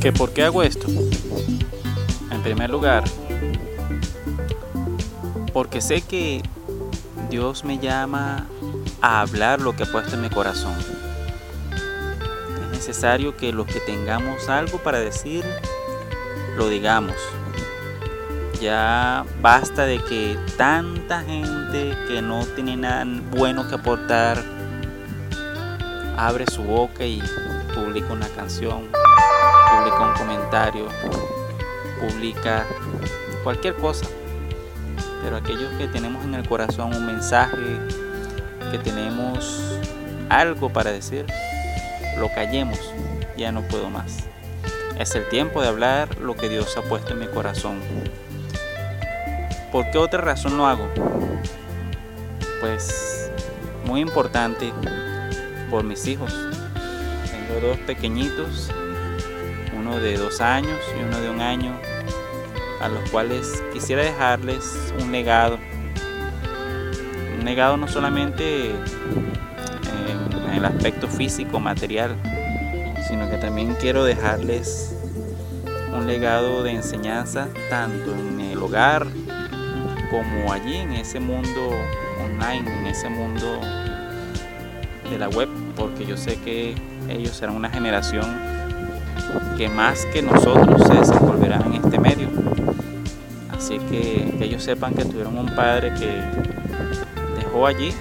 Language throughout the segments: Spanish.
¿Que ¿Por qué hago esto? En primer lugar, porque sé que Dios me llama a hablar lo que ha puesto en mi corazón. Es necesario que los que tengamos algo para decir, lo digamos. Ya basta de que tanta gente que no tiene nada bueno que aportar abre su boca y publica una canción, publica un comentario, publica cualquier cosa. Pero aquellos que tenemos en el corazón un mensaje, que tenemos algo para decir, lo callemos, ya no puedo más. Es el tiempo de hablar lo que Dios ha puesto en mi corazón. ¿Por qué otra razón lo hago? Pues muy importante por mis hijos. Tengo dos pequeñitos, uno de dos años y uno de un año, a los cuales quisiera dejarles un legado. Un legado no solamente en el aspecto físico, material, sino que también quiero dejarles un legado de enseñanza tanto en el hogar como allí en ese mundo online, en ese mundo de la web, porque yo sé que ellos serán una generación que más que nosotros se desenvolverán en este medio. Así que, que ellos sepan que tuvieron un padre que dejó allí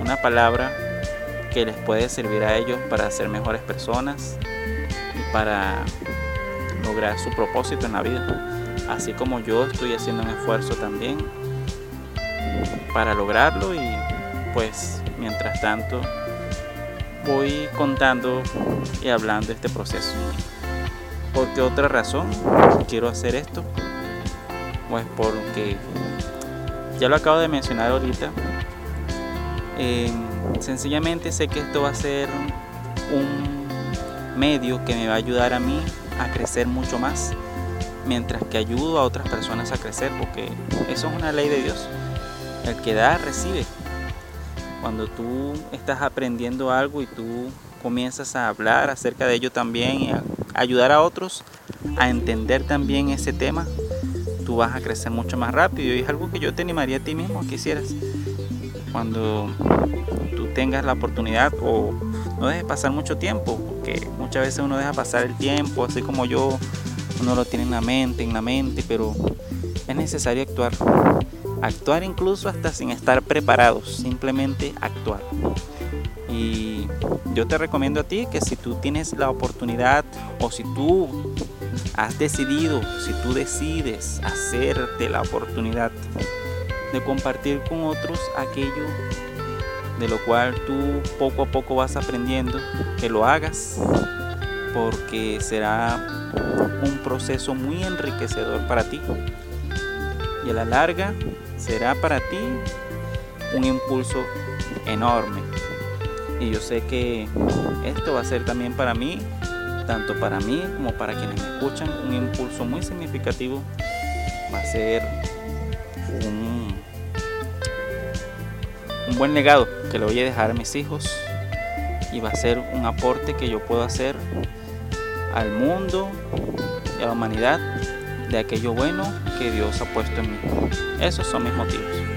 una palabra que les puede servir a ellos para ser mejores personas y para lograr su propósito en la vida. Así como yo estoy haciendo un esfuerzo también para lograrlo y pues mientras tanto voy contando y hablando de este proceso. ¿Por qué otra razón quiero hacer esto? Pues porque ya lo acabo de mencionar ahorita. Em, sencillamente sé que esto va a ser un medio que me va a ayudar a mí a crecer mucho más mientras que ayudo a otras personas a crecer porque eso es una ley de Dios. El que da recibe. Cuando tú estás aprendiendo algo y tú comienzas a hablar acerca de ello también y a ayudar a otros a entender también ese tema, tú vas a crecer mucho más rápido. Y es algo que yo te animaría a ti mismo que hicieras. Cuando tú tengas la oportunidad o no dejes pasar mucho tiempo, porque muchas veces uno deja pasar el tiempo, así como yo, uno lo tiene en la mente, en la mente, pero es necesario actuar. Actuar incluso hasta sin estar preparados, simplemente actuar. Y yo te recomiendo a ti que si tú tienes la oportunidad o si tú has decidido, si tú decides hacerte la oportunidad de compartir con otros aquello de lo cual tú poco a poco vas aprendiendo, que lo hagas porque será un proceso muy enriquecedor para ti. Y a la larga será para ti un impulso enorme. Y yo sé que esto va a ser también para mí, tanto para mí como para quienes me escuchan, un impulso muy significativo. Va a ser un, un buen legado que le voy a dejar a mis hijos y va a ser un aporte que yo puedo hacer al mundo y a la humanidad de aquello bueno que Dios ha puesto en mí. Esos son mis motivos.